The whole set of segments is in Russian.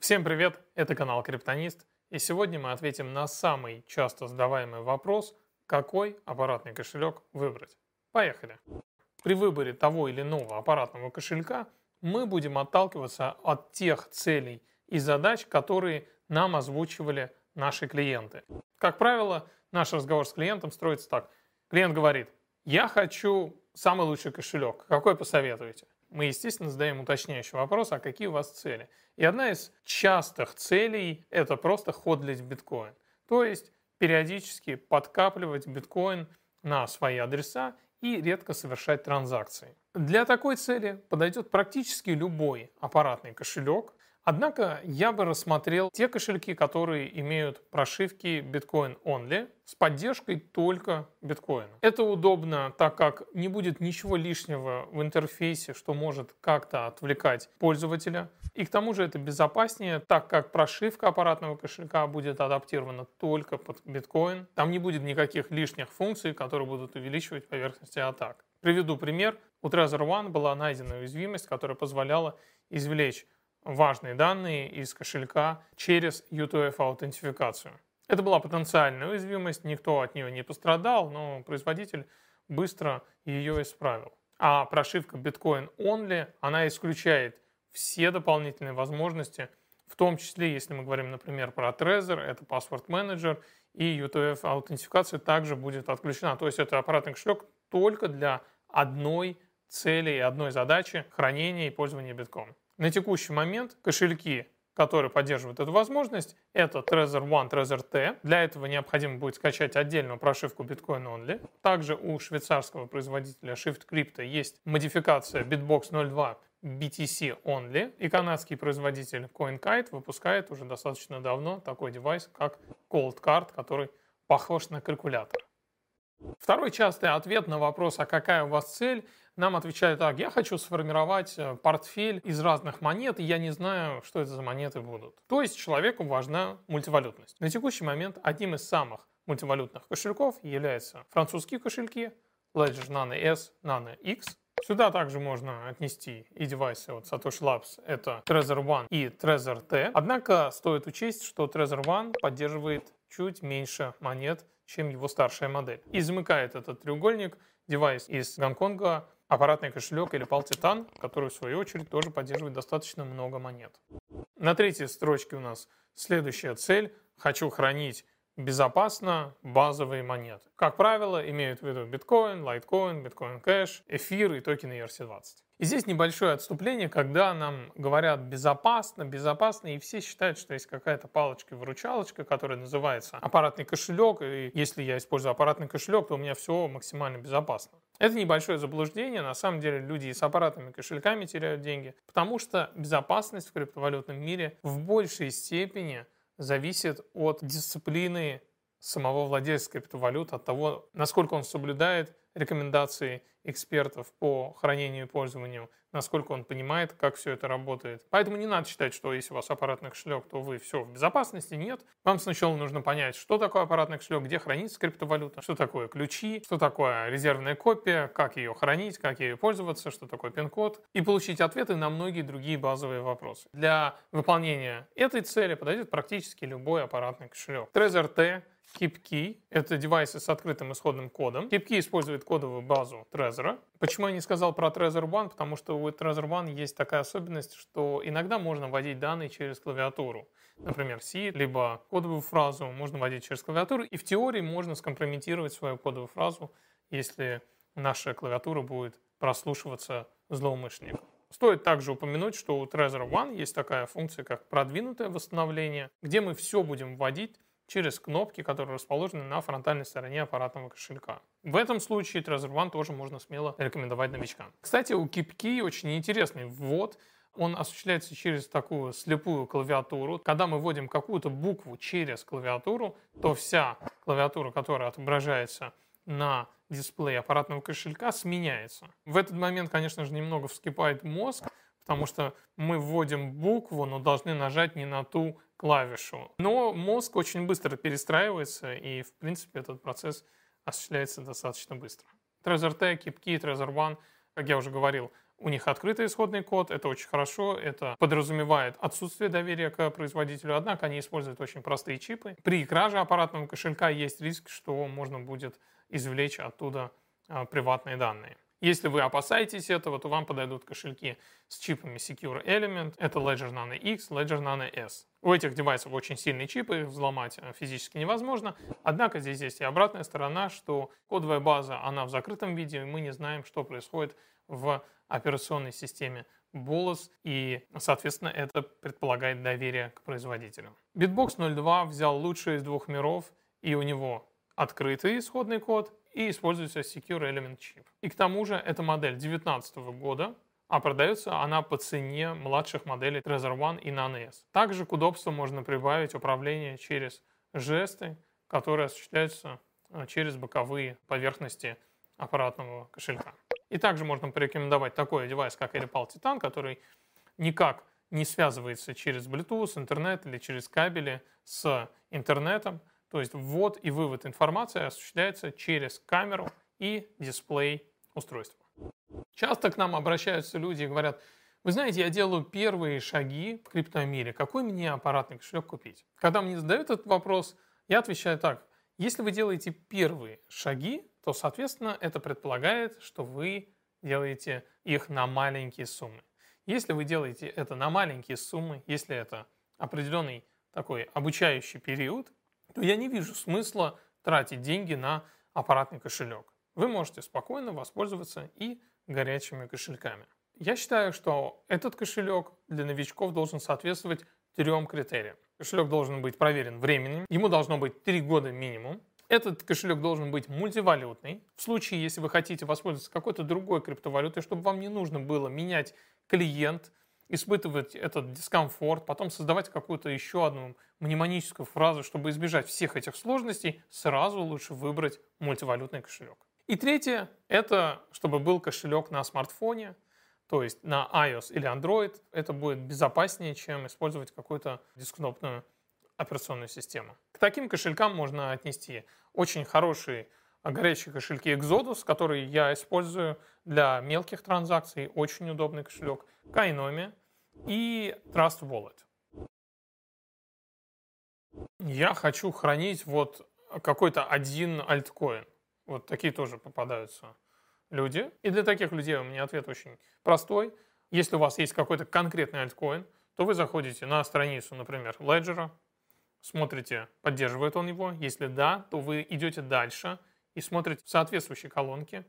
Всем привет, это канал Криптонист, и сегодня мы ответим на самый часто задаваемый вопрос, какой аппаратный кошелек выбрать. Поехали! При выборе того или иного аппаратного кошелька мы будем отталкиваться от тех целей и задач, которые нам озвучивали наши клиенты. Как правило, наш разговор с клиентом строится так. Клиент говорит, я хочу самый лучший кошелек, какой посоветуете? Мы, естественно, задаем уточняющий вопрос, а какие у вас цели? И одна из частых целей – это просто ходлить биткоин. То есть периодически подкапливать биткоин на свои адреса и редко совершать транзакции. Для такой цели подойдет практически любой аппаратный кошелек, Однако я бы рассмотрел те кошельки, которые имеют прошивки Bitcoin Only с поддержкой только биткоина. Это удобно, так как не будет ничего лишнего в интерфейсе, что может как-то отвлекать пользователя. И к тому же это безопаснее, так как прошивка аппаратного кошелька будет адаптирована только под биткоин. Там не будет никаких лишних функций, которые будут увеличивать поверхности атак. Приведу пример. У Trezor One была найдена уязвимость, которая позволяла извлечь важные данные из кошелька через UTF-аутентификацию. Это была потенциальная уязвимость, никто от нее не пострадал, но производитель быстро ее исправил. А прошивка Bitcoin Only, она исключает все дополнительные возможности, в том числе, если мы говорим, например, про Trezor, это Password Manager, и UTF-аутентификация также будет отключена. То есть это аппаратный кошелек только для одной цели и одной задачи хранения и пользования битком. На текущий момент кошельки, которые поддерживают эту возможность, это Trezor One, Trezor T. Для этого необходимо будет скачать отдельную прошивку Bitcoin Only. Также у швейцарского производителя Shift Crypto есть модификация Bitbox 02 BTC Only. И канадский производитель CoinKite выпускает уже достаточно давно такой девайс, как Cold Card, который похож на калькулятор. Второй частый ответ на вопрос, а какая у вас цель, нам отвечают так, я хочу сформировать э, портфель из разных монет, и я не знаю, что это за монеты будут. То есть человеку важна мультивалютность. На текущий момент одним из самых мультивалютных кошельков являются французские кошельки Ledger Nano S, Nano X. Сюда также можно отнести и девайсы от Satoshi Labs, это Trezor One и Trezor T. Однако стоит учесть, что Trezor One поддерживает чуть меньше монет, чем его старшая модель. И замыкает этот треугольник девайс из Гонконга аппаратный кошелек или PAL Titan, который в свою очередь тоже поддерживает достаточно много монет. На третьей строчке у нас следующая цель. Хочу хранить безопасно базовые монеты. Как правило, имеют в виду биткоин, лайткоин, биткоин кэш, эфир и токены ERC-20. И здесь небольшое отступление, когда нам говорят безопасно, безопасно, и все считают, что есть какая-то палочка-выручалочка, которая называется аппаратный кошелек, и если я использую аппаратный кошелек, то у меня все максимально безопасно. Это небольшое заблуждение, на самом деле люди и с аппаратными кошельками теряют деньги, потому что безопасность в криптовалютном мире в большей степени зависит от дисциплины самого владельца криптовалют, от того, насколько он соблюдает рекомендации экспертов по хранению и пользованию, насколько он понимает, как все это работает. Поэтому не надо считать, что если у вас аппаратный кошелек, то вы все в безопасности. Нет. Вам сначала нужно понять, что такое аппаратный кошелек, где хранится криптовалюта, что такое ключи, что такое резервная копия, как ее хранить, как ею пользоваться, что такое пин-код, и получить ответы на многие другие базовые вопросы. Для выполнения этой цели подойдет практически любой аппаратный кошелек. Trezor T KeepKey — это девайсы с открытым исходным кодом. KeepKey использует кодовую базу Trezor. Почему я не сказал про Trezor One? Потому что у Trezor One есть такая особенность, что иногда можно вводить данные через клавиатуру. Например, C, либо кодовую фразу можно вводить через клавиатуру. И в теории можно скомпрометировать свою кодовую фразу, если наша клавиатура будет прослушиваться злоумышленником. Стоит также упомянуть, что у Trezor One есть такая функция, как продвинутое восстановление, где мы все будем вводить через кнопки, которые расположены на фронтальной стороне аппаратного кошелька. В этом случае Trezor One тоже можно смело рекомендовать новичкам. Кстати, у KeepKey очень интересный ввод. Он осуществляется через такую слепую клавиатуру. Когда мы вводим какую-то букву через клавиатуру, то вся клавиатура, которая отображается на дисплее аппаратного кошелька, сменяется. В этот момент, конечно же, немного вскипает мозг, потому что мы вводим букву, но должны нажать не на ту клавишу. Но мозг очень быстро перестраивается, и, в принципе, этот процесс осуществляется достаточно быстро. Trezor T, KeepKey, Trezor One, как я уже говорил, у них открытый исходный код, это очень хорошо, это подразумевает отсутствие доверия к производителю, однако они используют очень простые чипы. При краже аппаратного кошелька есть риск, что можно будет извлечь оттуда а, приватные данные. Если вы опасаетесь этого, то вам подойдут кошельки с чипами Secure Element. Это Ledger Nano X, Ledger Nano S. У этих девайсов очень сильные чипы, их взломать э, физически невозможно. Однако здесь есть и обратная сторона, что кодовая база, она в закрытом виде, и мы не знаем, что происходит в операционной системе Bolus, и, соответственно, это предполагает доверие к производителю. Bitbox 02 взял лучшее из двух миров, и у него открытый исходный код и используется Secure Element Chip. И к тому же эта модель 2019 года, а продается она по цене младших моделей Trezor One и Nano S. Также к удобству можно прибавить управление через жесты, которые осуществляются э, через боковые поверхности аппаратного кошелька. И также можно порекомендовать такой девайс, как AirPal Titan, который никак не связывается через Bluetooth, интернет или через кабели с интернетом. То есть ввод и вывод информации осуществляется через камеру и дисплей устройства. Часто к нам обращаются люди и говорят, вы знаете, я делаю первые шаги в криптомире, какой мне аппаратный кошелек купить? Когда мне задают этот вопрос, я отвечаю так, если вы делаете первые шаги, то, соответственно, это предполагает, что вы делаете их на маленькие суммы. Если вы делаете это на маленькие суммы, если это определенный такой обучающий период, то я не вижу смысла тратить деньги на аппаратный кошелек. Вы можете спокойно воспользоваться и горячими кошельками. Я считаю, что этот кошелек для новичков должен соответствовать трем критериям. Кошелек должен быть проверен временем, ему должно быть 3 года минимум, этот кошелек должен быть мультивалютный. В случае, если вы хотите воспользоваться какой-то другой криптовалютой, чтобы вам не нужно было менять клиент, испытывать этот дискомфорт, потом создавать какую-то еще одну мнемоническую фразу, чтобы избежать всех этих сложностей, сразу лучше выбрать мультивалютный кошелек. И третье, это чтобы был кошелек на смартфоне, то есть на iOS или Android. Это будет безопаснее, чем использовать какую-то десктопную операционную систему. К таким кошелькам можно отнести очень хорошие горячие кошельки Exodus, которые я использую для мелких транзакций, очень удобный кошелек, Kaiноmi и Trust Wallet. Я хочу хранить вот какой-то один альткоин. Вот такие тоже попадаются люди. И для таких людей у меня ответ очень простой. Если у вас есть какой-то конкретный альткоин, то вы заходите на страницу, например, Ledger, смотрите, поддерживает он его. Если да, то вы идете дальше и смотрите в соответствующей колонке,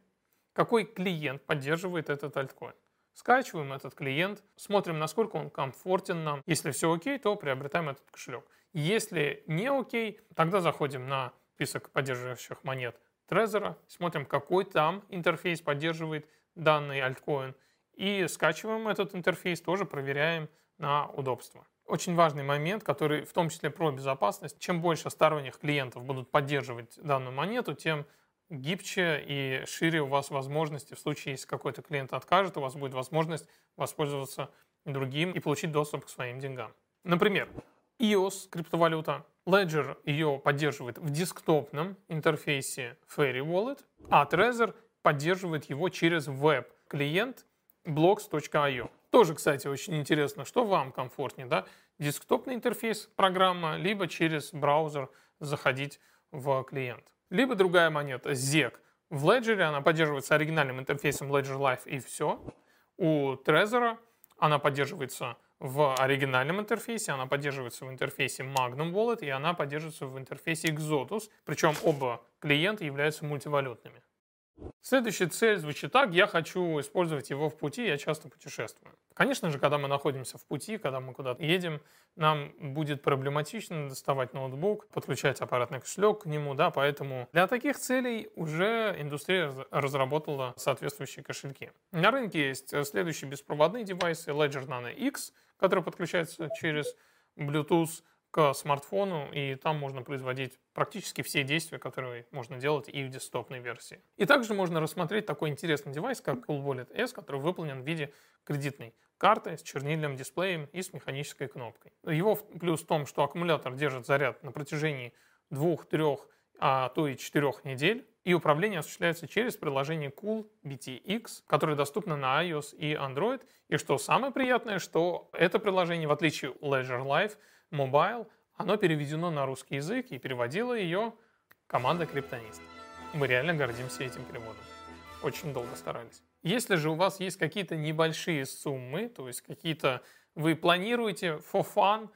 какой клиент поддерживает этот альткоин. Скачиваем этот клиент, смотрим, насколько он комфортен нам. Если все окей, то приобретаем этот кошелек. Если не окей, тогда заходим на список поддерживающих монет Trezor, смотрим, какой там интерфейс поддерживает данный альткоин, и скачиваем этот интерфейс, тоже проверяем на удобство очень важный момент, который в том числе про безопасность. Чем больше сторонних клиентов будут поддерживать данную монету, тем гибче и шире у вас возможности. В случае, если какой-то клиент откажет, у вас будет возможность воспользоваться другим и получить доступ к своим деньгам. Например, EOS, криптовалюта, Ledger ее поддерживает в десктопном интерфейсе Fairy Wallet, а Trezor поддерживает его через веб-клиент blocks.io. Тоже, кстати, очень интересно, что вам комфортнее, да? Десктопный интерфейс программа, либо через браузер заходить в клиент. Либо другая монета, ZEC. В Ledger она поддерживается оригинальным интерфейсом Ledger Live и все. У Trezor она поддерживается в оригинальном интерфейсе, она поддерживается в интерфейсе Magnum Wallet и она поддерживается в интерфейсе Exodus, причем оба клиента являются мультивалютными. Следующая цель звучит так, я хочу использовать его в пути, я часто путешествую. Конечно же, когда мы находимся в пути, когда мы куда-то едем, нам будет проблематично доставать ноутбук, подключать аппаратный кошелек к нему, да, поэтому для таких целей уже индустрия разработала соответствующие кошельки. На рынке есть следующие беспроводные девайсы Ledger Nano X, которые подключаются через Bluetooth к смартфону, и там можно производить практически все действия, которые можно делать и в десктопной версии. И также можно рассмотреть такой интересный девайс, как Cool Wallet S, который выполнен в виде кредитной карты с чернильным дисплеем и с механической кнопкой. Его плюс в том, что аккумулятор держит заряд на протяжении двух-трех а то и 4 недель. И управление осуществляется через приложение Cool BTX, которое доступно на iOS и Android. И что самое приятное, что это приложение, в отличие от Ledger Live Mobile, оно переведено на русский язык и переводила ее команда Криптонист. Мы реально гордимся этим переводом. Очень долго старались. Если же у вас есть какие-то небольшие суммы, то есть какие-то вы планируете for fun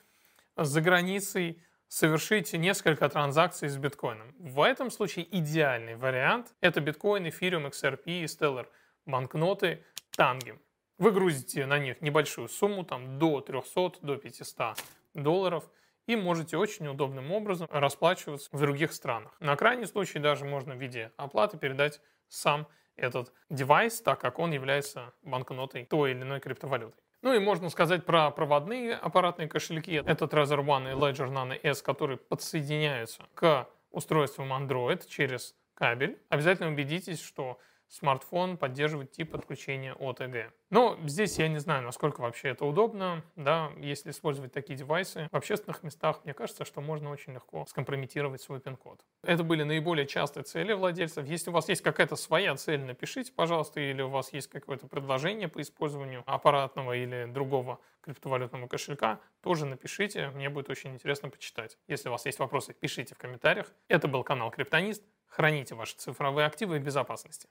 за границей совершить несколько транзакций с биткоином. В этом случае идеальный вариант – это биткоин, эфириум, XRP и Stellar, банкноты Tangem. Вы грузите на них небольшую сумму, там до 300, до 500 долларов, и можете очень удобным образом расплачиваться в других странах. На крайний случай даже можно в виде оплаты передать сам этот девайс, так как он является банкнотой той или иной криптовалюты. Ну и можно сказать про проводные аппаратные кошельки. Это Trezor One и Ledger Nano S, которые подсоединяются к устройствам Android через кабель. Обязательно убедитесь, что смартфон поддерживает тип подключения OTG. Но здесь я не знаю, насколько вообще это удобно, да, если использовать такие девайсы. В общественных местах, мне кажется, что можно очень легко скомпрометировать свой пин-код. Это были наиболее частые цели владельцев. Если у вас есть какая-то своя цель, напишите, пожалуйста, или у вас есть какое-то предложение по использованию аппаратного или другого криптовалютного кошелька, тоже напишите, мне будет очень интересно почитать. Если у вас есть вопросы, пишите в комментариях. Это был канал Криптонист. Храните ваши цифровые активы в безопасности.